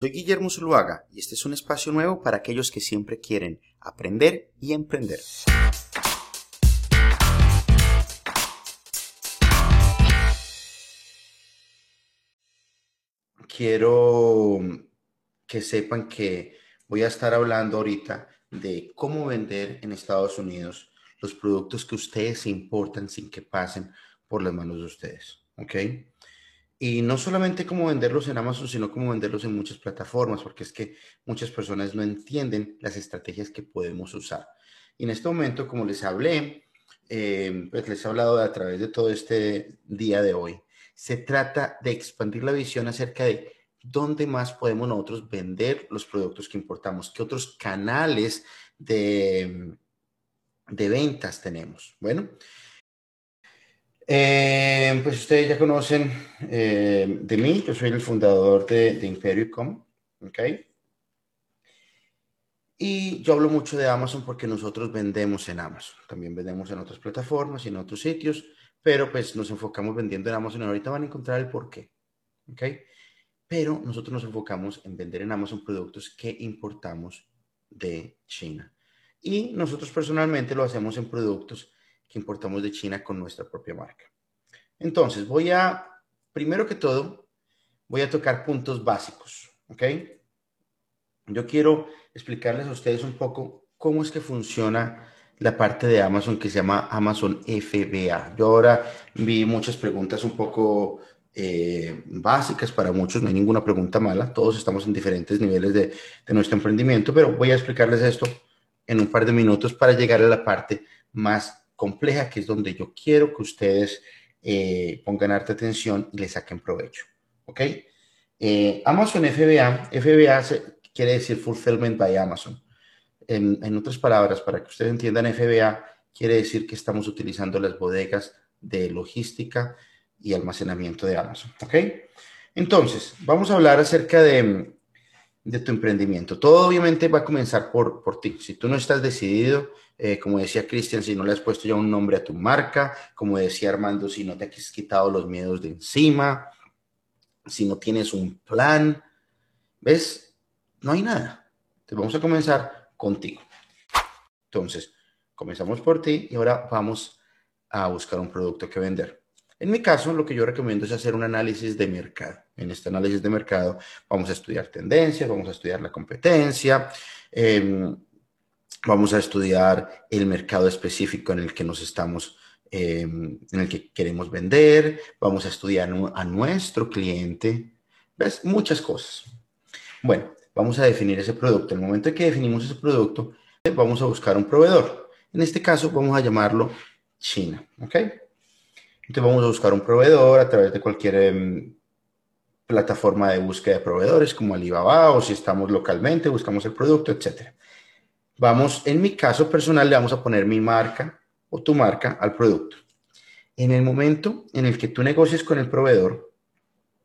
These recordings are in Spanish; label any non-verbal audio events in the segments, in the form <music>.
Soy Guillermo Zuluaga y este es un espacio nuevo para aquellos que siempre quieren aprender y emprender. Quiero que sepan que voy a estar hablando ahorita de cómo vender en Estados Unidos los productos que ustedes importan sin que pasen por las manos de ustedes. ¿Ok? Y no solamente cómo venderlos en Amazon, sino cómo venderlos en muchas plataformas, porque es que muchas personas no entienden las estrategias que podemos usar. Y en este momento, como les hablé, eh, pues les he hablado a través de todo este día de hoy, se trata de expandir la visión acerca de dónde más podemos nosotros vender los productos que importamos, qué otros canales de, de ventas tenemos. Bueno, eh, pues ustedes ya conocen eh, de mí, yo soy el fundador de, de Imperio.com, ¿ok? Y yo hablo mucho de Amazon porque nosotros vendemos en Amazon, también vendemos en otras plataformas y en otros sitios, pero pues nos enfocamos vendiendo en Amazon y ahorita van a encontrar el por qué, ¿ok? Pero nosotros nos enfocamos en vender en Amazon productos que importamos de China. Y nosotros personalmente lo hacemos en productos que importamos de China con nuestra propia marca. Entonces, voy a, primero que todo, voy a tocar puntos básicos, ¿ok? Yo quiero explicarles a ustedes un poco cómo es que funciona la parte de Amazon que se llama Amazon FBA. Yo ahora vi muchas preguntas un poco eh, básicas para muchos, no hay ninguna pregunta mala, todos estamos en diferentes niveles de, de nuestro emprendimiento, pero voy a explicarles esto en un par de minutos para llegar a la parte más compleja, que es donde yo quiero que ustedes eh, pongan harta atención y le saquen provecho. ¿Ok? Eh, Amazon FBA, FBA quiere decir Fulfillment by Amazon. En, en, otras palabras, para que ustedes entiendan, FBA quiere decir que estamos utilizando las bodegas de logística y almacenamiento de Amazon. ¿Ok? Entonces, vamos a hablar acerca de, de tu emprendimiento. Todo obviamente va a comenzar por, por ti. Si tú no estás decidido, eh, como decía Cristian, si no le has puesto ya un nombre a tu marca, como decía Armando, si no te has quitado los miedos de encima, si no tienes un plan, ¿ves? No hay nada. Entonces vamos a comenzar contigo. Entonces, comenzamos por ti y ahora vamos a buscar un producto que vender. En mi caso, lo que yo recomiendo es hacer un análisis de mercado. En este análisis de mercado vamos a estudiar tendencias, vamos a estudiar la competencia, eh, Vamos a estudiar el mercado específico en el que nos estamos, eh, en el que queremos vender. Vamos a estudiar a nuestro cliente. ¿Ves? Muchas cosas. Bueno, vamos a definir ese producto. En el momento en que definimos ese producto, vamos a buscar un proveedor. En este caso, vamos a llamarlo China. ¿Ok? Entonces vamos a buscar un proveedor a través de cualquier eh, plataforma de búsqueda de proveedores como Alibaba o si estamos localmente, buscamos el producto, etcétera vamos, en mi caso personal, le vamos a poner mi marca o tu marca al producto. En el momento en el que tú negocies con el proveedor,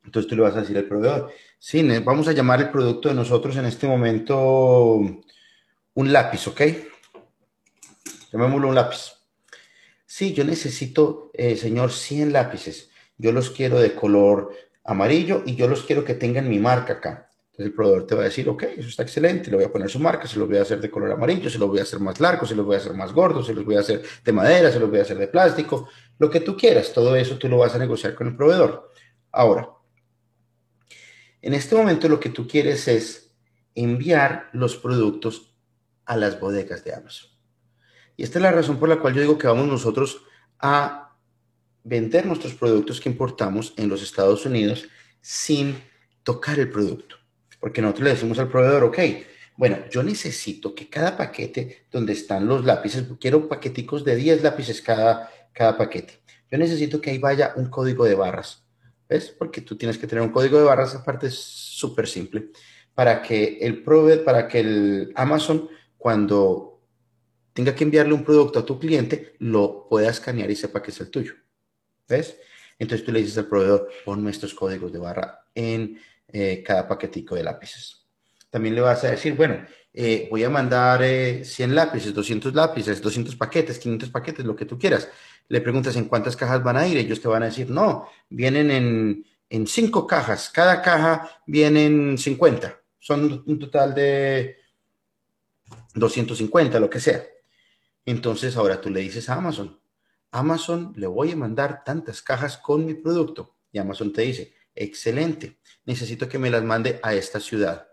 entonces tú le vas a decir al proveedor, sí, vamos a llamar el producto de nosotros en este momento un lápiz, ¿ok? Llamémoslo un lápiz. Sí, yo necesito, eh, señor, 100 lápices. Yo los quiero de color amarillo y yo los quiero que tengan mi marca acá. Entonces el proveedor te va a decir, ok, eso está excelente, le voy a poner su marca, se los voy a hacer de color amarillo, se los voy a hacer más largo, se los voy a hacer más gordos, se los voy a hacer de madera, se los voy a hacer de plástico, lo que tú quieras, todo eso tú lo vas a negociar con el proveedor. Ahora, en este momento lo que tú quieres es enviar los productos a las bodegas de Amazon. Y esta es la razón por la cual yo digo que vamos nosotros a vender nuestros productos que importamos en los Estados Unidos sin tocar el producto. Porque nosotros le decimos al proveedor, ok, bueno, yo necesito que cada paquete donde están los lápices, quiero paqueticos de 10 lápices cada, cada paquete. Yo necesito que ahí vaya un código de barras. ¿Ves? Porque tú tienes que tener un código de barras, aparte es súper simple, para que el proveedor, para que el Amazon, cuando tenga que enviarle un producto a tu cliente, lo pueda escanear y sepa que es el tuyo. ¿Ves? Entonces tú le dices al proveedor, ponme estos códigos de barra en eh, cada paquetico de lápices. También le vas a decir, bueno, eh, voy a mandar 100 eh, lápices, 200 lápices, 200 paquetes, 500 paquetes, lo que tú quieras. Le preguntas en cuántas cajas van a ir, ellos te van a decir, no, vienen en, en cinco cajas, cada caja vienen 50. Son un total de 250, lo que sea. Entonces ahora tú le dices a Amazon, Amazon, le voy a mandar tantas cajas con mi producto. Y Amazon te dice, excelente, necesito que me las mande a esta ciudad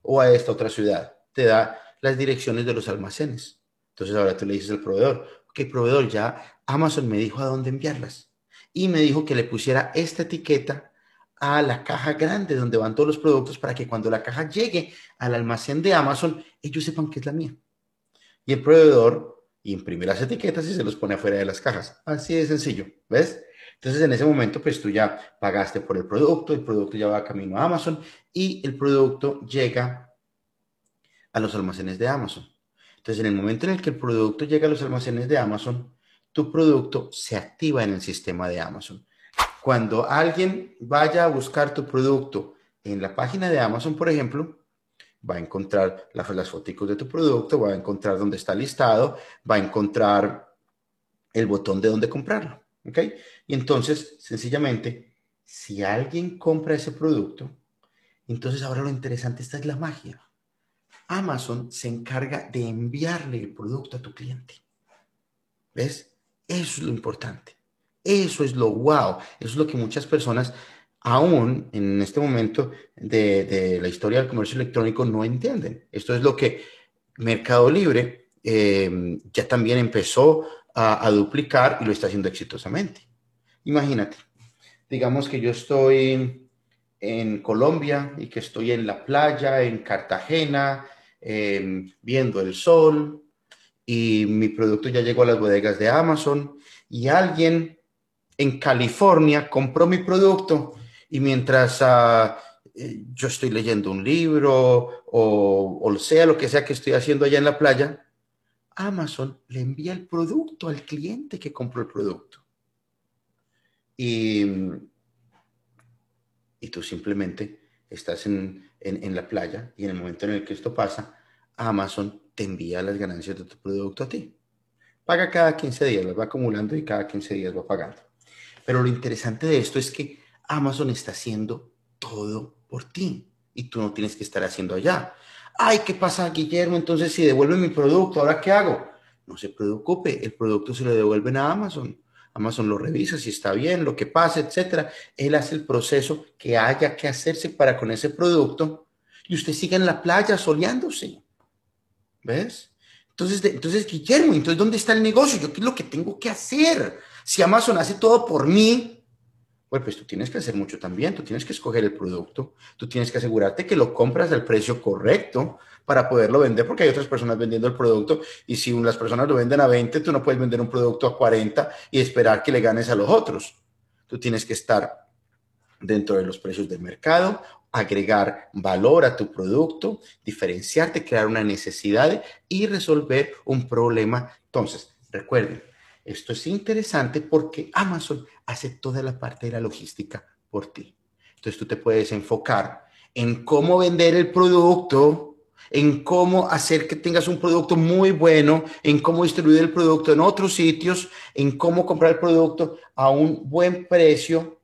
o a esta otra ciudad. Te da las direcciones de los almacenes. Entonces ahora tú le dices al proveedor, ok, proveedor, ya Amazon me dijo a dónde enviarlas. Y me dijo que le pusiera esta etiqueta a la caja grande donde van todos los productos para que cuando la caja llegue al almacén de Amazon, ellos sepan que es la mía. Y el proveedor imprime las etiquetas y se los pone afuera de las cajas. Así de sencillo, ¿ves? Entonces en ese momento, pues tú ya pagaste por el producto, el producto ya va camino a Amazon y el producto llega a los almacenes de Amazon. Entonces en el momento en el que el producto llega a los almacenes de Amazon, tu producto se activa en el sistema de Amazon. Cuando alguien vaya a buscar tu producto en la página de Amazon, por ejemplo, va a encontrar las, fotos de tu producto, va a encontrar dónde está listado, va a encontrar el botón de dónde comprarlo. ¿Ok? Y entonces, sencillamente, si alguien compra ese producto, entonces ahora lo interesante, esta es la magia. Amazon se encarga de enviarle el producto a tu cliente. ¿Ves? Eso es lo importante. Eso es lo wow, eso es lo que muchas personas aún en este momento de, la historia del comercio electrónico no entienden. Esto es lo que Mercado Libre eh, ya también empezó a, duplicar y lo está haciendo exitosamente. Imagínate, digamos que yo estoy en Colombia y que estoy en la playa, en Cartagena, em, viendo el sol y mi producto ya llegó a las bodegas de Amazon y alguien en California compró mi producto y mientras eh, yo estoy leyendo un libro o, o sea lo que sea que estoy haciendo allá en la playa, Amazon le envía el producto al cliente que compró el producto. Y, y tú simplemente estás en, en, la playa y en el momento en el que esto pasa, Amazon te envía las ganancias de tu producto a ti. Paga cada 15 días, las va acumulando y cada 15 días va pagando. Pero lo interesante de esto es que Amazon está haciendo todo por ti y tú no tienes que estar haciendo allá. Ay, ¿qué pasa, Guillermo? Entonces, si devuelve mi producto, ¿ahora qué hago? No se preocupe, el producto se lo devuelven a Amazon. Amazon lo revisa si está bien, lo que pasa, etcétera. Él hace el proceso que haya que hacerse para con ese producto y usted sigue en la playa soleándose. ¿Ves? Entonces, entonces, Guillermo, entonces, ¿dónde está el negocio? ¿Yo qué es lo que tengo que hacer? Si Amazon hace todo por mí, pues tú tienes que hacer mucho también, tú tienes que escoger el producto, tú tienes que asegurarte que lo compras al precio correcto para poderlo vender, porque hay otras personas vendiendo el producto y si las personas lo venden a 20, tú no puedes vender un producto a 40 y esperar que le ganes a los otros. Tú tienes que estar dentro de los precios del mercado, agregar valor a tu producto, diferenciarte, crear una necesidad y resolver un problema. Entonces, recuerden, esto es interesante porque Amazon hace toda la parte de la logística por ti. Entonces tú te puedes enfocar en cómo vender el producto, en cómo hacer que tengas un producto muy bueno, en cómo distribuir el producto en otros sitios, en cómo comprar el producto a un buen precio.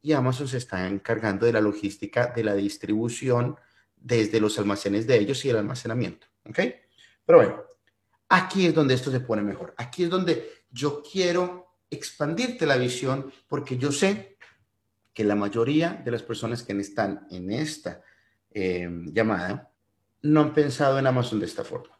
Y Amazon se está encargando de la logística, de la distribución desde los almacenes de ellos y el almacenamiento. ¿Ok? Pero bueno, Aquí es donde esto se pone mejor. Aquí es donde yo quiero expandirte la visión porque yo sé que la mayoría de las personas que están en esta em, llamada no han pensado en Amazon de esta forma.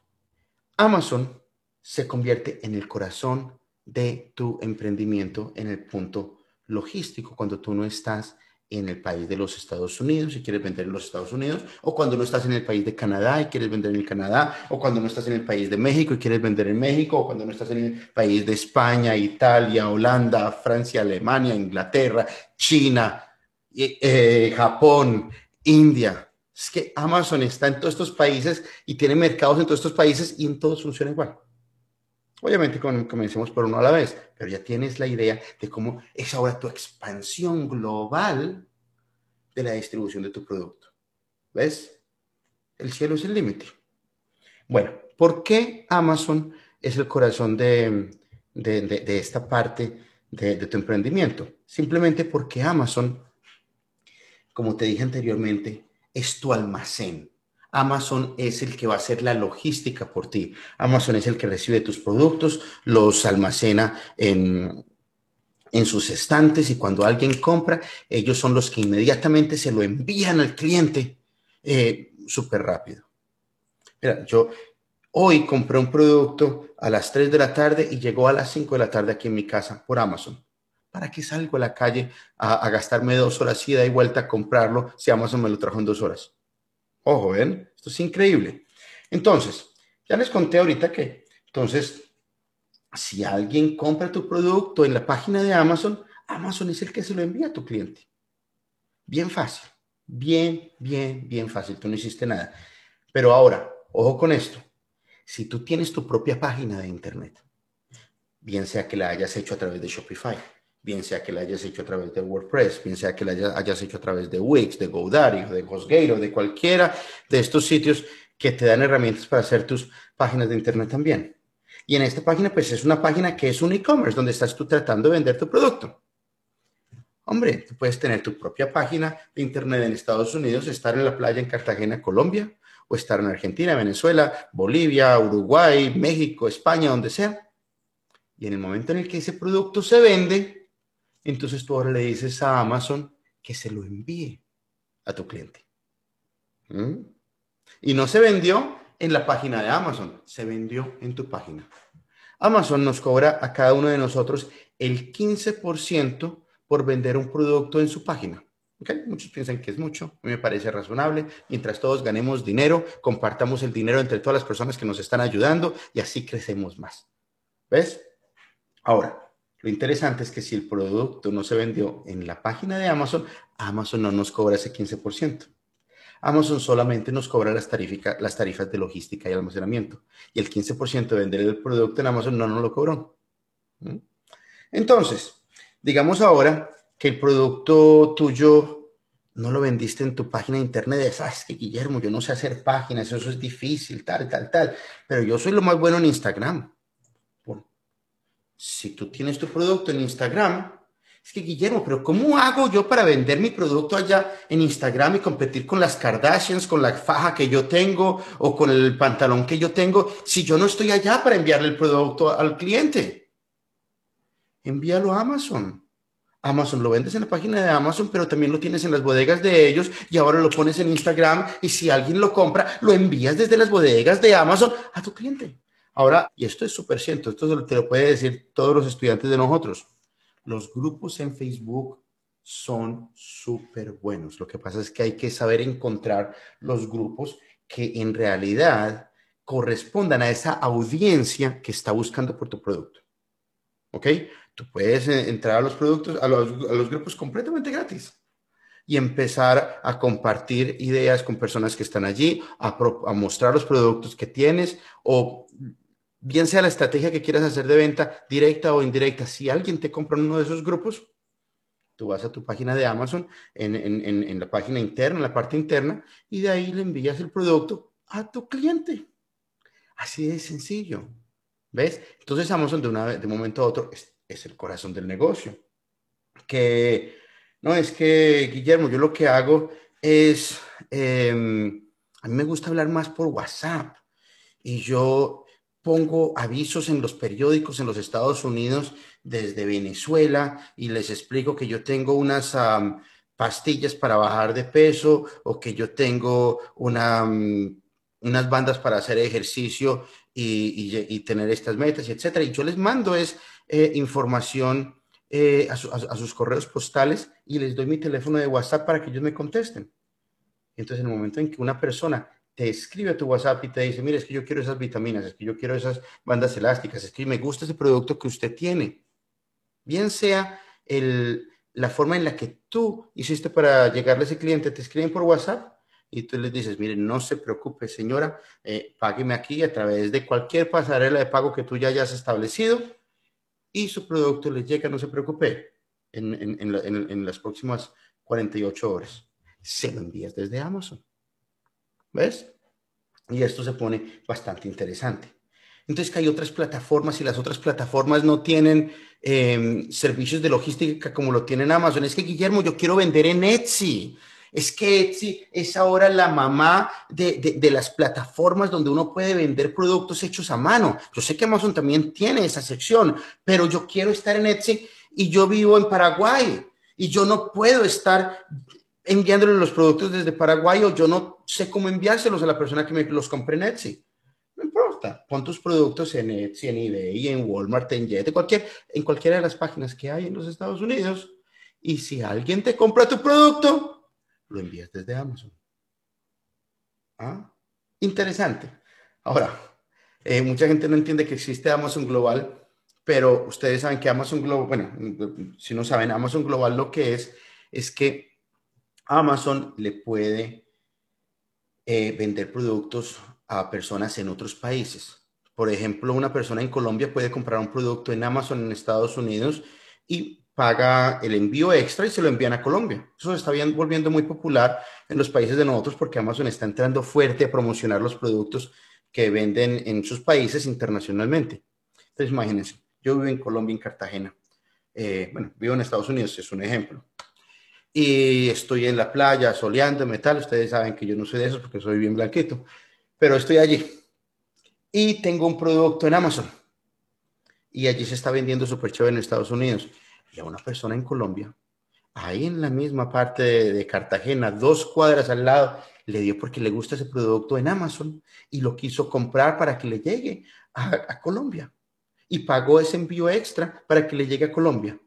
Amazon se convierte en el corazón de tu emprendimiento en el punto logístico cuando tú no estás en el país de los Estados Unidos y quieres vender en los Estados Unidos, o cuando no estás en el país de Canadá y quieres vender en el Canadá, o cuando no estás en el país de México y quieres vender en México, o cuando no estás en el país de España, Italia, Holanda, Francia, Alemania, Inglaterra, China, eh, Japón, India. Es que Amazon está en todos estos países y tiene mercados en todos estos países y en todos funciona igual. Obviamente comencemos por uno a la vez, pero ya tienes la idea de cómo es ahora tu expansión global de la distribución de tu producto. ¿Ves? El cielo es el límite. Bueno, ¿por qué Amazon es el corazón de, esta parte de, de tu emprendimiento? Simplemente porque Amazon, como te dije anteriormente, es tu almacén. Amazon es el que va a hacer la logística por ti. Amazon es el que recibe tus productos, los almacena en, en sus estantes y cuando alguien compra, ellos son los que inmediatamente se lo envían al cliente eh, súper rápido. Mira, yo hoy compré un producto a las 3 de la tarde y llegó a las 5 de la tarde aquí en mi casa por Amazon. ¿Para qué salgo a la calle a, gastarme dos horas ida y vuelta a comprarlo si Amazon me lo trajo en dos horas? Ojo, ¿ven? Esto es increíble. Entonces, ya les conté ahorita que, entonces, si alguien compra tu producto en la página de Amazon, Amazon es el que se lo envía a tu cliente. Bien fácil, bien, bien, bien fácil. Tú no hiciste nada. Pero ahora, ojo con esto. Si tú tienes tu propia página de Internet, bien sea que la hayas hecho a través de Shopify, bien sea que la hayas hecho a través de WordPress, bien sea que la hayas hecho a través de Wix, de GoDaddy o de HostGator o de cualquiera de estos sitios que te dan herramientas para hacer tus páginas de Internet también. Y en esta página, pues es una página que es un e-commerce, donde estás tú tratando de vender tu producto. Hombre, tú puedes tener tu propia página de Internet en Estados Unidos, estar en la playa en Cartagena, Colombia, o estar en Argentina, Venezuela, Bolivia, Uruguay, México, España, donde sea. Y en el momento en el que ese producto se vende, entonces tú ahora le dices a Amazon que se lo envíe a tu cliente. ¿Mm? Y no se vendió en la página de Amazon, se vendió en tu página. Amazon nos cobra a cada uno de nosotros el 15% por vender un producto en su página. Muchos piensan que es mucho, a mí me parece razonable. Mientras todos ganemos dinero, compartamos el dinero entre todas las personas que nos están ayudando y así crecemos más. ¿Ves? Ahora, lo interesante es que si el producto no se vendió en la página de Amazon, Amazon no nos cobra ese 15%. Amazon solamente nos cobra las, las tarifas de logística y almacenamiento. Y el 15% de vender el producto en Amazon no nos lo cobró. Entonces, digamos ahora que el producto tuyo no lo vendiste en tu página de internet, sabes que Guillermo, yo no sé hacer páginas, eso es difícil, tal, tal, tal, pero yo soy lo más bueno en Instagram. Si tú tienes tu producto en Instagram, es que Guillermo, pero ¿cómo hago yo para vender mi producto allá en Instagram y competir con las Kardashians, con la faja que yo tengo o con el pantalón que yo tengo, si yo no estoy allá para enviarle el producto al cliente? Envíalo a Amazon. Amazon lo vendes en la página de Amazon, pero también lo tienes en las bodegas de ellos y ahora lo pones en Instagram y si alguien lo compra, lo envías desde las bodegas de Amazon a tu cliente. Ahora, y esto es súper cierto, esto te lo puede decir todos los estudiantes de nosotros los grupos en Facebook son súper buenos. Lo que pasa es que hay que saber encontrar los grupos que en realidad correspondan a esa audiencia que está buscando por tu producto. ¿Ok? Tú puedes eh, entrar a los productos, a los, grupos completamente gratis y empezar a compartir ideas con personas que están allí, a, a mostrar los productos que tienes o bien sea la estrategia que quieras hacer de venta, directa o indirecta, si alguien te compra en uno de esos grupos, tú vas a tu página de Amazon, en, la página interna, en la parte interna, y de ahí le envías el producto a tu cliente. Así de sencillo. ¿Ves? Entonces Amazon de, una, de un momento a otro es, el corazón del negocio. Que no es que, Guillermo, yo lo que hago es, em, a mí me gusta hablar más por WhatsApp. Y yo pongo avisos en los periódicos en los Estados Unidos desde Venezuela y les explico que yo tengo unas pastillas para bajar de peso o que yo tengo una, unas bandas para hacer ejercicio y, tener estas metas, etcétera. Y yo les mando es eh, información eh, a, a, sus correos postales y les doy mi teléfono de WhatsApp para que ellos me contesten. Entonces, en el momento en que una persona te escribe a tu WhatsApp y te dice, mire, es que yo quiero esas vitaminas, es que yo quiero esas bandas elásticas, es que me gusta ese producto que usted tiene. Bien sea el, la forma en la que tú hiciste para llegarle a ese cliente, te escriben por WhatsApp y tú les dices, mire, no se preocupe, señora, eh, págueme aquí a través de cualquier pasarela de pago que tú ya hayas establecido y su producto le llega, no se preocupe, en, en, en, en las próximas 48 horas. Se lo envías desde Amazon. ¿Ves? Y esto se pone bastante interesante. Entonces, que hay otras plataformas y las otras plataformas no tienen em, servicios de logística como lo tienen Amazon. Es que, Guillermo, yo quiero vender en Etsy. Es que Etsy es ahora la mamá de, las plataformas donde uno puede vender productos hechos a mano. Yo sé que Amazon también tiene esa sección, pero yo quiero estar en Etsy y yo vivo en Paraguay y yo no puedo estar enviándole los productos desde Paraguay o yo no sé cómo enviárselos a la persona que me los compre en Etsy. No importa, pon tus productos en Etsy, en eBay, en Walmart, en Jet, en, cualquier, en cualquiera de las páginas que hay en los Estados Unidos. Y si alguien te compra tu producto, lo envías desde Amazon. ¿Ah? Interesante. Ahora, eh, mucha gente no entiende que existe Amazon Global, pero ustedes saben que Amazon Global, bueno, si no saben, Amazon Global lo que es, es que Amazon le puede eh, vender productos a personas en otros países. Por ejemplo, una persona en Colombia puede comprar un producto en Amazon en Estados Unidos y paga el envío extra y se lo envían a Colombia. Eso se está volviendo muy popular en los países de nosotros porque Amazon está entrando fuerte a promocionar los productos que venden en sus países internacionalmente. Entonces, imagínense, yo vivo en Colombia, en Cartagena. Eh, bueno, vivo en Estados Unidos, es un ejemplo. Y estoy en la playa soleándome, tal. Ustedes saben que yo no soy de esos porque soy bien blanquito, pero estoy allí. Y tengo un producto en Amazon. Y allí se está vendiendo súper chévere en Estados Unidos y a una persona en Colombia, ahí en la misma parte de, Cartagena, dos cuadras al lado, le dio porque le gusta ese producto en Amazon y lo quiso comprar para que le llegue a Colombia. Y pagó ese envío extra para que le llegue a Colombia.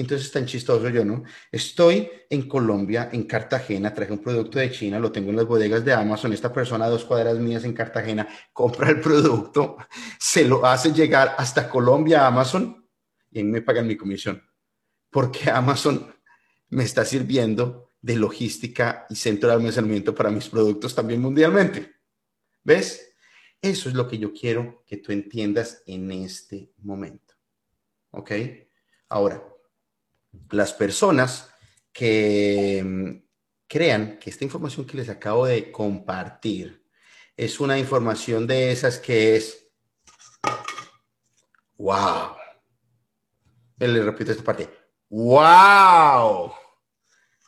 Entonces es tan chistoso yo, ¿no? Estoy en Colombia, en Cartagena, traje un producto de China, lo tengo en las bodegas de Amazon, esta persona a dos cuadras mías en Cartagena <laughs> compra el producto, se lo hace llegar hasta Colombia a Amazon y a mí me pagan mi comisión porque Amazon me está sirviendo de logística y centro de almacenamiento para mis productos también mundialmente. ¿Ves? Eso es lo que yo quiero que tú entiendas en este momento. ¿Ok? Ahora, las personas que mm, crean que esta información que les acabo de compartir es una información de esas que es, wow. Le repito esta parte, ¡Wow!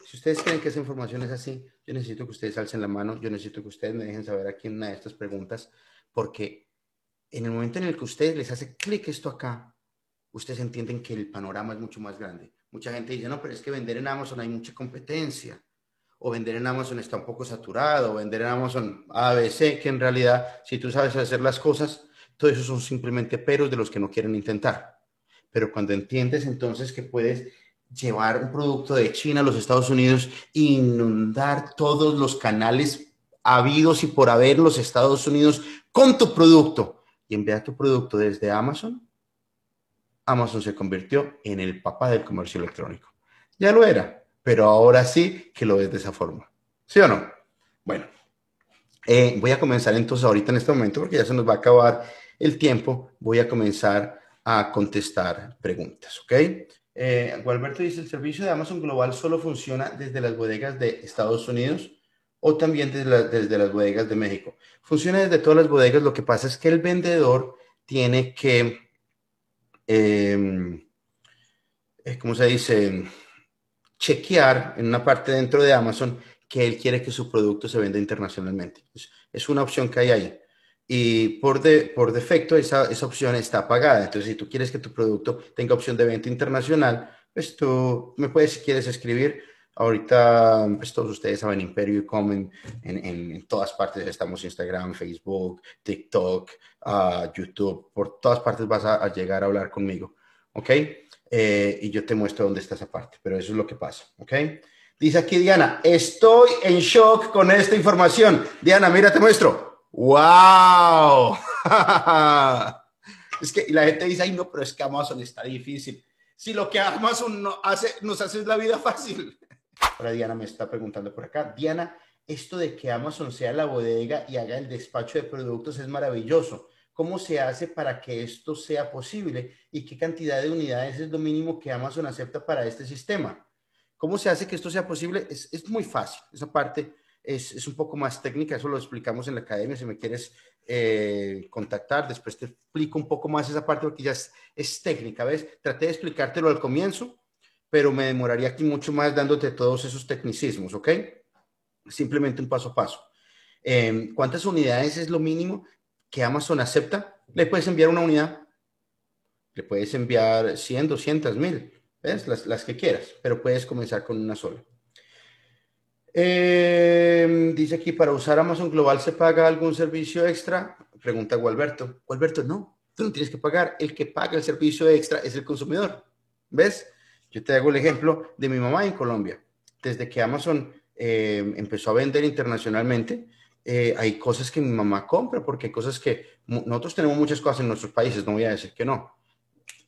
Si ustedes creen que esa información es así, yo necesito que ustedes alcen la mano, yo necesito que ustedes me dejen saber aquí en una de estas preguntas, porque en el momento en el que ustedes les hace clic esto acá, ustedes entienden que el panorama es mucho más grande. Mucha gente dice, no, pero es que vender en Amazon hay mucha competencia, o vender en Amazon está un poco saturado, o vender en Amazon ABC, que en realidad, si tú sabes hacer las cosas, todo eso son simplemente peros de los que no quieren intentar. Pero cuando entiendes entonces que puedes llevar un producto de China a los Estados Unidos, inundar todos los canales habidos y por haber los Estados Unidos con tu producto y enviar tu producto desde Amazon, Amazon se convirtió en el papá del comercio electrónico. Ya lo era, pero ahora sí que lo es de esa forma. ¿Sí o no? Bueno, eh, voy a comenzar entonces ahorita en este momento, porque ya se nos va a acabar el tiempo, voy a comenzar a contestar preguntas, ¿ok? Eh, Gualberto dice, ¿el servicio de Amazon Global solo funciona desde las bodegas de Estados Unidos o también desde, desde las bodegas de México? Funciona desde todas las bodegas, lo que pasa es que el vendedor tiene que, eh, ¿cómo se dice? Chequear en una parte dentro de Amazon que él quiere que su producto se venda internacionalmente. es una opción que hay ahí y por, de, por defecto esa, esa opción está apagada. Entonces, si tú quieres que tu producto tenga opción de venta internacional, pues tú me puedes, si quieres, escribir. Ahorita, pues todos ustedes saben, Imperio y Comen en, en, todas partes. Estamos Instagram, Facebook, TikTok, uh, YouTube. Por todas partes vas a, llegar a hablar conmigo. ¿Ok? Eh, y yo te muestro dónde está esa parte. Pero eso es lo que pasa. ¿Ok? Dice aquí Diana, estoy en shock con esta información. Diana, mira, te muestro. ¡Wow! <laughs> es que la gente dice, ay, no, pero es que Amazon está difícil. Si lo que Amazon no hace, nos hace es la vida fácil. Ahora Diana me está preguntando por acá. Diana, esto de que Amazon sea la bodega y haga el despacho de productos es maravilloso. ¿Cómo se hace para que esto sea posible? ¿Y qué cantidad de unidades es lo mínimo que Amazon acepta para este sistema? ¿Cómo se hace que esto sea posible? Es, es muy fácil. Esa parte es, es, un poco más técnica, eso lo explicamos en la academia, si me quieres eh, contactar, después te explico un poco más esa parte porque ya es, es, técnica, ¿ves? Traté de explicártelo al comienzo, pero me demoraría aquí mucho más dándote todos esos tecnicismos, ¿ok? Simplemente un paso a paso. Em, ¿Cuántas unidades es lo mínimo que Amazon acepta? Le puedes enviar una unidad. Le puedes enviar 100, 200, 1000. ¿Ves? Las, las que quieras, pero puedes comenzar con una sola. Em, dice aquí, para usar Amazon Global se paga algún servicio extra. Pregunta Gualberto. Gualberto, no, tú no tienes que pagar. El que paga el servicio extra es el consumidor. ¿Ves? Yo te hago el ejemplo de mi mamá en Colombia. Desde que Amazon em, empezó a vender internacionalmente, eh, hay cosas que mi mamá compra, porque hay cosas que nosotros tenemos muchas cosas en nuestros países, no voy a decir que no.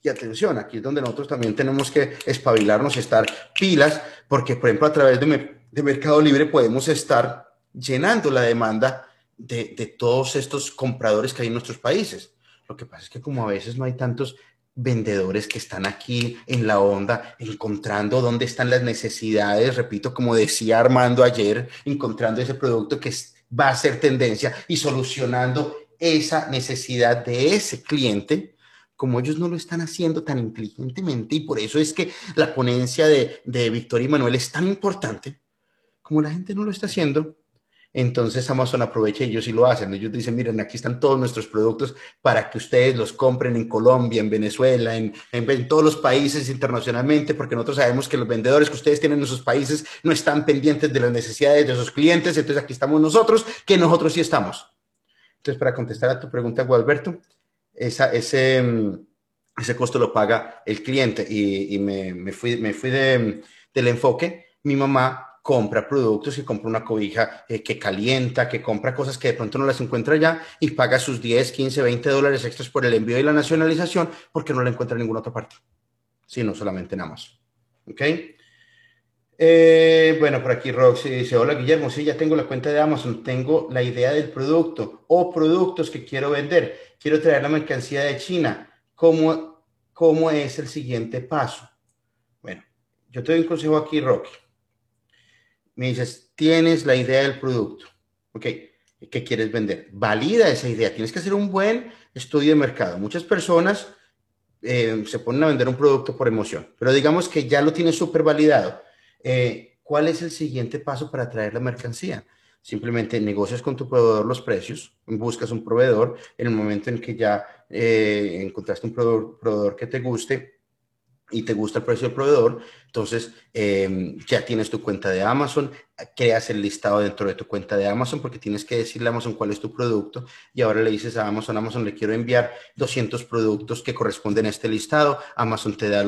Y atención, aquí es donde nosotros también tenemos que espabilarnos y estar pilas, porque por ejemplo a través de, de Mercado Libre podemos estar llenando la demanda de, de, todos estos compradores que hay en nuestros países. Lo que pasa es que como a veces no hay tantos vendedores que están aquí en la onda, encontrando dónde están las necesidades, repito, como decía Armando ayer, encontrando ese producto que va a ser tendencia y solucionando esa necesidad de ese cliente, como ellos no lo están haciendo tan inteligentemente. Y por eso es que la ponencia de, de Victoria y Manuel es tan importante, como la gente no lo está haciendo, entonces Amazon aprovecha y ellos sí lo hacen. Ellos dicen, miren, aquí están todos nuestros productos para que ustedes los compren en Colombia, en Venezuela, en, todos los países internacionalmente, porque nosotros sabemos que los vendedores que ustedes tienen en esos países no están pendientes de las necesidades de sus clientes. Entonces aquí estamos nosotros, que nosotros sí estamos. Entonces, para contestar a tu pregunta, Gualberto, ese, ese costo lo paga el cliente y, me, me, fui, me fui de, del enfoque. Mi mamá compra productos, que compra una cobija eh, que calienta, que compra cosas que de pronto no las encuentra ya y paga sus 10, 15, 20 dólares extras por el envío y la nacionalización porque no la encuentra en ninguna otra parte, sino solamente en Amazon. ¿Ok? Eh, bueno, por aquí Roxy dice, hola Guillermo, sí, ya tengo la cuenta de Amazon, tengo la idea del producto o productos que quiero vender, quiero traer la mercancía de China, ¿cómo, cómo es el siguiente paso? Bueno, yo te doy un consejo aquí, Rocky me dices, tienes la idea del producto, ¿ok? ¿Qué quieres vender? Valida esa idea. Tienes que hacer un buen estudio de mercado. Muchas personas eh, se ponen a vender un producto por emoción, pero digamos que ya lo tienes súper validado. Eh, ¿Cuál es el siguiente paso para traer la mercancía? Simplemente negocias con tu proveedor los precios, buscas un proveedor, en el momento en que ya eh, encontraste un proveedor que te guste, y te gusta el precio del proveedor, entonces em, ya tienes tu cuenta de Amazon, creas el listado dentro de tu cuenta de Amazon porque tienes que decirle a Amazon cuál es tu producto y ahora le dices a Amazon, Amazon le quiero enviar 200 productos que corresponden a este listado, Amazon te da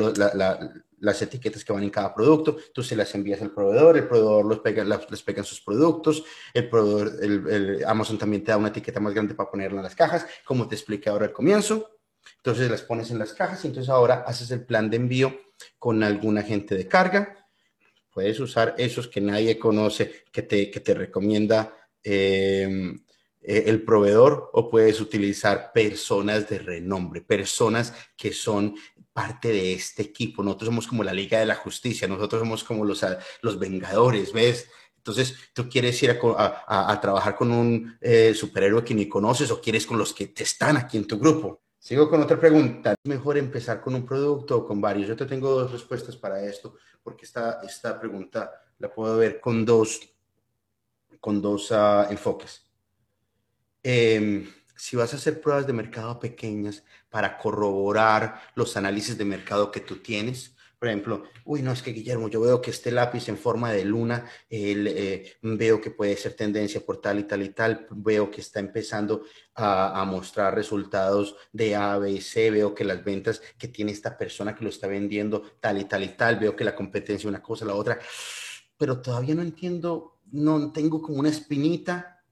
las etiquetas que van en cada producto, tú se las envías al proveedor, el proveedor los pega, les pega en sus productos, el proveedor, el, Amazon también te da una etiqueta más grande para ponerla en las cajas, como te expliqué ahora al comienzo. Entonces las pones en las cajas y entonces ahora haces el plan de envío con algún agente de carga. Puedes usar esos que nadie conoce, que te, que te recomienda em, eh, el proveedor o puedes utilizar personas de renombre, personas que son parte de este equipo. Nosotros somos como la Liga de la Justicia, nosotros somos como los, los Vengadores, ¿ves? Entonces, tú quieres ir a, trabajar con un eh, superhéroe que ni conoces o quieres con los que te están aquí en tu grupo. Sigo con otra pregunta. ¿Es mejor empezar con un producto o con varios? Yo te tengo dos respuestas para esto, porque esta, esta pregunta la puedo ver con dos, con dos uh, enfoques. Eh, si vas a hacer pruebas de mercado pequeñas para corroborar los análisis de mercado que tú tienes, por ejemplo, uy, no, es que Guillermo, yo veo que este lápiz en forma de luna, eh, veo que puede ser tendencia por tal y tal y tal, veo que está empezando a, mostrar resultados de A, B C, veo que las ventas que tiene esta persona que lo está vendiendo tal y tal y tal, veo que la competencia una cosa, la otra, pero todavía no entiendo, no tengo como una espinita.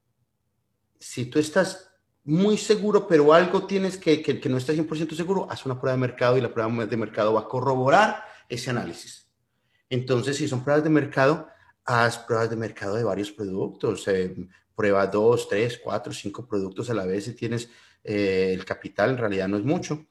Si tú estás muy seguro, pero algo tienes que, que, que no estás 100% seguro, haz una prueba de mercado y la prueba de mercado va a corroborar ese análisis. Entonces, si son pruebas de mercado, haz pruebas de mercado de varios productos. Eh, prueba dos, tres, cuatro, cinco productos a la vez si tienes eh, el capital, en realidad no es mucho.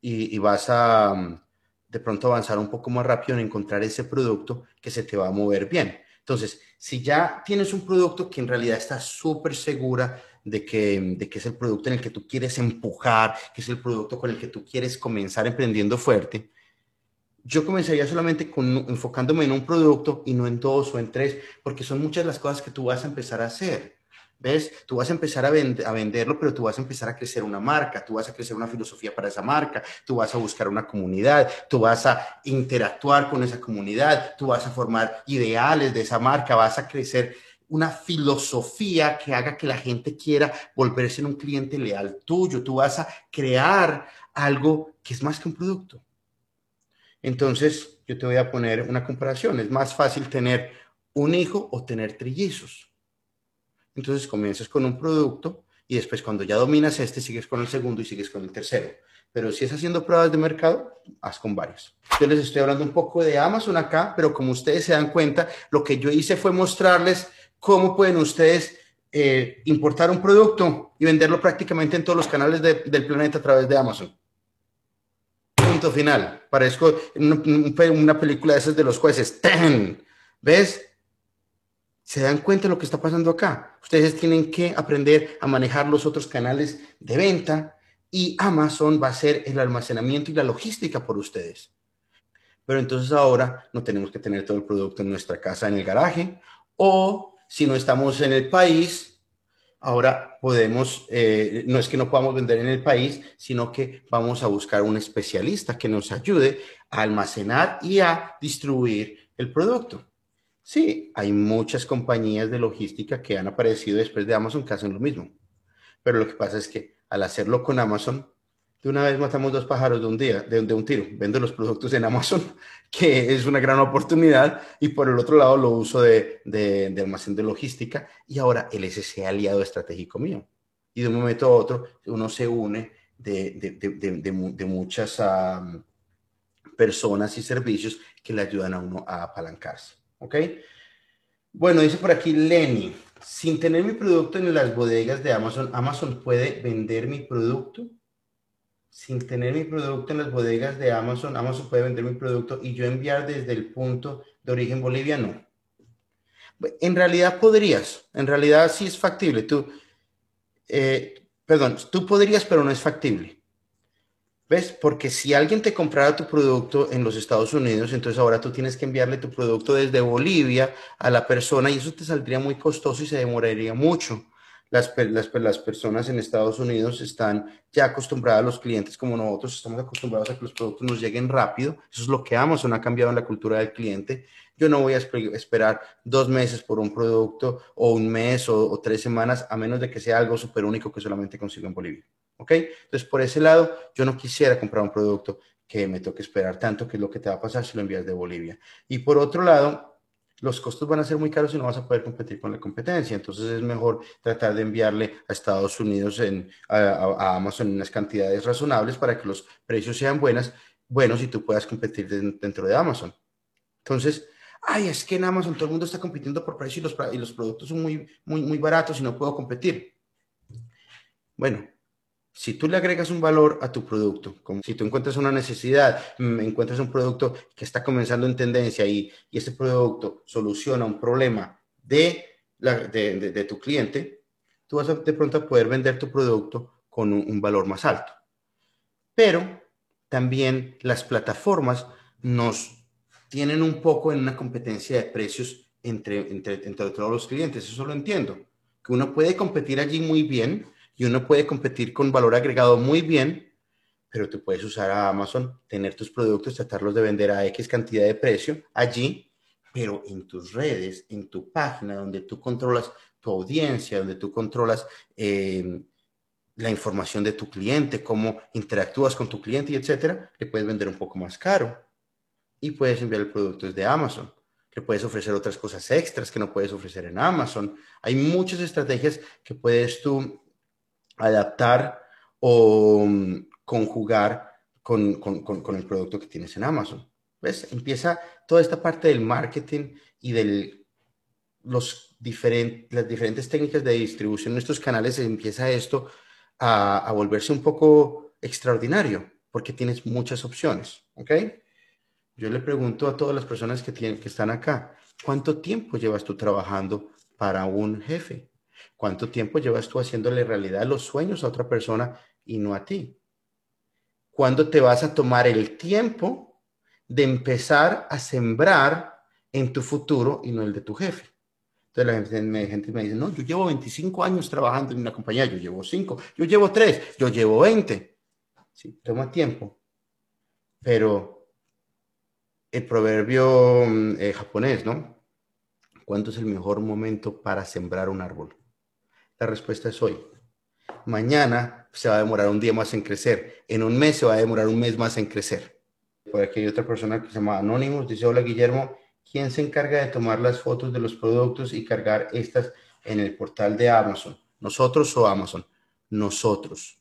Y, vas a mm, de pronto avanzar un poco más rápido en encontrar ese producto que se te va a mover bien. Entonces, si ya tienes un producto que en realidad está súper segura de que, de que es el producto en el que tú quieres empujar, que es el producto con el que tú quieres comenzar emprendiendo fuerte, yo comenzaría solamente con, enfocándome en un producto y no en dos o en tres, porque son muchas las cosas que tú vas a empezar a hacer. ¿Ves? Tú vas a empezar a, a, venderlo, pero tú vas a empezar a crecer una marca, tú vas a crecer una filosofía para esa marca, tú vas a buscar una comunidad, tú vas a interactuar con esa comunidad, tú vas a formar ideales de esa marca, vas a crecer una filosofía que haga que la gente quiera volverse en un cliente leal tuyo, tú vas a crear algo que es más que un producto. Entonces, yo te voy a poner una comparación. Es más fácil tener un hijo o tener trillizos. Entonces, comienzas con un producto y después cuando ya dominas este, sigues con el segundo y sigues con el tercero. Pero si es haciendo pruebas de mercado, haz con varios. Yo les estoy hablando un poco de Amazon acá, pero como ustedes se dan cuenta, lo que yo hice fue mostrarles cómo pueden ustedes eh, importar un producto y venderlo prácticamente en todos los canales del planeta a través de Amazon final. Parezco una, película de esas de los jueces. <clears throat> ¿Ves? ¿Se dan cuenta lo que está pasando acá? Ustedes tienen que aprender a manejar los otros canales de venta y Amazon va a ser el almacenamiento y la logística por ustedes. Pero entonces ahora no tenemos que tener todo el producto en nuestra casa, en el garaje, o si no estamos en el país, ahora podemos, eh, no es que no podamos vender en el país, sino que vamos a buscar un especialista que nos ayude a almacenar y a distribuir el producto. Sí, hay muchas compañías de logística que han aparecido después de Amazon que hacen lo mismo, pero lo que pasa es que al hacerlo con Amazon, de una vez matamos dos pájaros de un día, de, un tiro. Vendo los productos en Amazon, <laughs> que es una gran oportunidad, y por el otro lado lo uso de, de, almacén de logística, y ahora el SC aliado estratégico mío. Y de un momento a otro uno se une de, muchas personas y servicios que le ayudan a uno a apalancarse. ¿Ok? Bueno, dice por aquí Lenny, sin tener mi producto en las bodegas de Amazon, ¿Amazon puede vender mi producto? Sin tener mi producto en las bodegas de Amazon, Amazon puede vender mi producto y yo enviar desde el punto de origen Bolivia, no. En realidad podrías, en realidad sí es factible. Tú, eh, perdón, tú podrías, pero no es factible. ¿Ves? Porque si alguien te comprara tu producto en los Estados Unidos, entonces ahora tú tienes que enviarle tu producto desde Bolivia a la persona y eso te saldría muy costoso y se demoraría mucho las, las, las, personas en Estados Unidos están ya acostumbradas, los clientes como nosotros estamos acostumbrados a que los productos nos lleguen rápido. Eso es lo que Amazon ha cambiado en la cultura del cliente. Yo no voy a esperar dos meses por un producto o un mes o, tres semanas, a menos de que sea algo súper único que solamente consigo en Bolivia. ¿Ok? Entonces, por ese lado, yo no quisiera comprar un producto que me toque esperar tanto, que es lo que te va a pasar si lo envías de Bolivia. Y por otro lado, los costos van a ser muy caros y no vas a poder competir con la competencia. Entonces es mejor tratar de enviarle a Estados Unidos, en, a, Amazon, unas cantidades razonables para que los precios sean buenas, buenos y tú puedas competir dentro de Amazon. Entonces, ay, es que en Amazon todo el mundo está compitiendo por precio y los, y los productos son muy, muy, muy baratos y no puedo competir. Bueno, si tú le agregas un valor a tu producto, como si tú encuentras una necesidad, mm, encuentras un producto que está comenzando en tendencia y, y ese producto soluciona un problema de, de, tu cliente, tú vas de pronto a poder vender tu producto con un, valor más alto. Pero también las plataformas nos tienen un poco en una competencia de precios entre, entre, entre todos los clientes. Eso lo entiendo. Que uno puede competir allí muy bien, y uno puede competir con valor agregado muy bien, pero tú puedes usar a Amazon, tener tus productos, tratarlos de vender a X cantidad de precio allí, pero en tus redes, en tu página, donde tú controlas tu audiencia, donde tú controlas eh, la información de tu cliente, cómo interactúas con tu cliente y etcétera, le puedes vender un poco más caro y puedes enviar el producto desde Amazon. Le puedes ofrecer otras cosas extras que no puedes ofrecer en Amazon. Hay muchas estrategias que puedes tú adaptar o mm, conjugar con, el producto que tienes en Amazon. ¿Ves? Empieza toda esta parte del marketing y de los las diferentes técnicas de distribución en estos canales, empieza esto a, volverse un poco extraordinario porque tienes muchas opciones. ¿Ok? Yo le pregunto a todas las personas que, tienen, que están acá, ¿cuánto tiempo llevas tú trabajando para un jefe? ¿Cuánto tiempo llevas tú haciéndole realidad los sueños a otra persona y no a ti? ¿Cuándo te vas a tomar el tiempo de empezar a sembrar en tu futuro y no el de tu jefe. Entonces la gente, me dice, no, yo llevo 25 años trabajando en una compañía, yo llevo 5, yo llevo 3, yo llevo 20. Sí, toma tiempo. Pero el proverbio mm, eh, japonés, ¿no? ¿Cuándo es el mejor momento para sembrar un árbol? La respuesta es hoy. Mañana se va a demorar un día más en crecer. En un mes se va a demorar un mes más en crecer. Por aquí hay otra persona que se llama Anonymous. Dice, hola Guillermo, ¿quién se encarga de tomar las fotos de los productos y cargar estas en el portal de Amazon? ¿Nosotros o Amazon? Nosotros.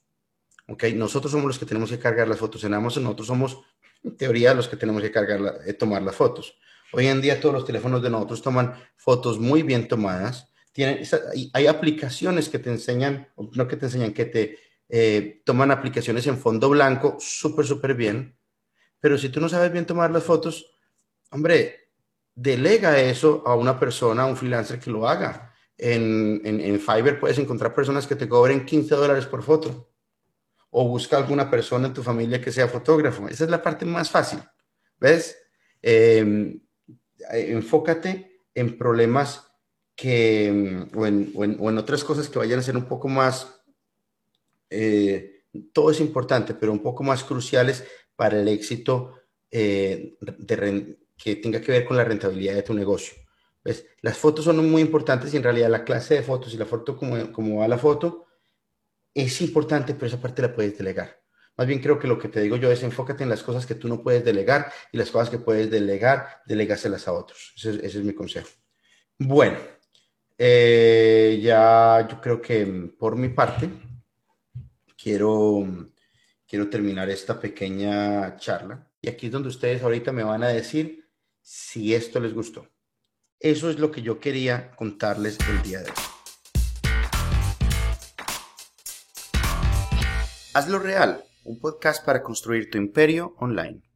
¿Ok? Nosotros somos los que tenemos que cargar las fotos en Amazon. Nosotros somos, en teoría, los que tenemos que cargar, eh, tomar las fotos. Hoy en día todos los teléfonos de nosotros toman fotos muy bien tomadas hay aplicaciones que te enseñan, no que te enseñan, que te eh, toman aplicaciones en fondo blanco súper, súper bien. Pero si tú no sabes bien tomar las fotos, hombre, delega eso a una persona, a un freelancer que lo haga. En, en, en Fiverr puedes encontrar personas que te cobren 15 dólares por foto. O busca alguna persona en tu familia que sea fotógrafo. Esa es la parte más fácil. ¿Ves? Em, enfócate en problemas que, mm, o en, otras cosas que vayan a ser un poco más, eh, todo es importante, pero un poco más cruciales para el éxito eh, que tenga que ver con la rentabilidad de tu negocio. ¿Ves? Las fotos son muy importantes y en realidad la clase de fotos y la foto, como, como va la foto, es importante, pero esa parte la puedes delegar. Más bien creo que lo que te digo yo es enfócate en las cosas que tú no puedes delegar y las cosas que puedes delegar, delegáselas a otros. ese es mi consejo. Bueno, eh, ya yo creo que por mi parte quiero, quiero terminar esta pequeña charla. Y aquí es donde ustedes ahorita me van a decir si esto les gustó. Eso es lo que yo quería contarles el día de hoy. Hazlo Real, un podcast para construir tu imperio online.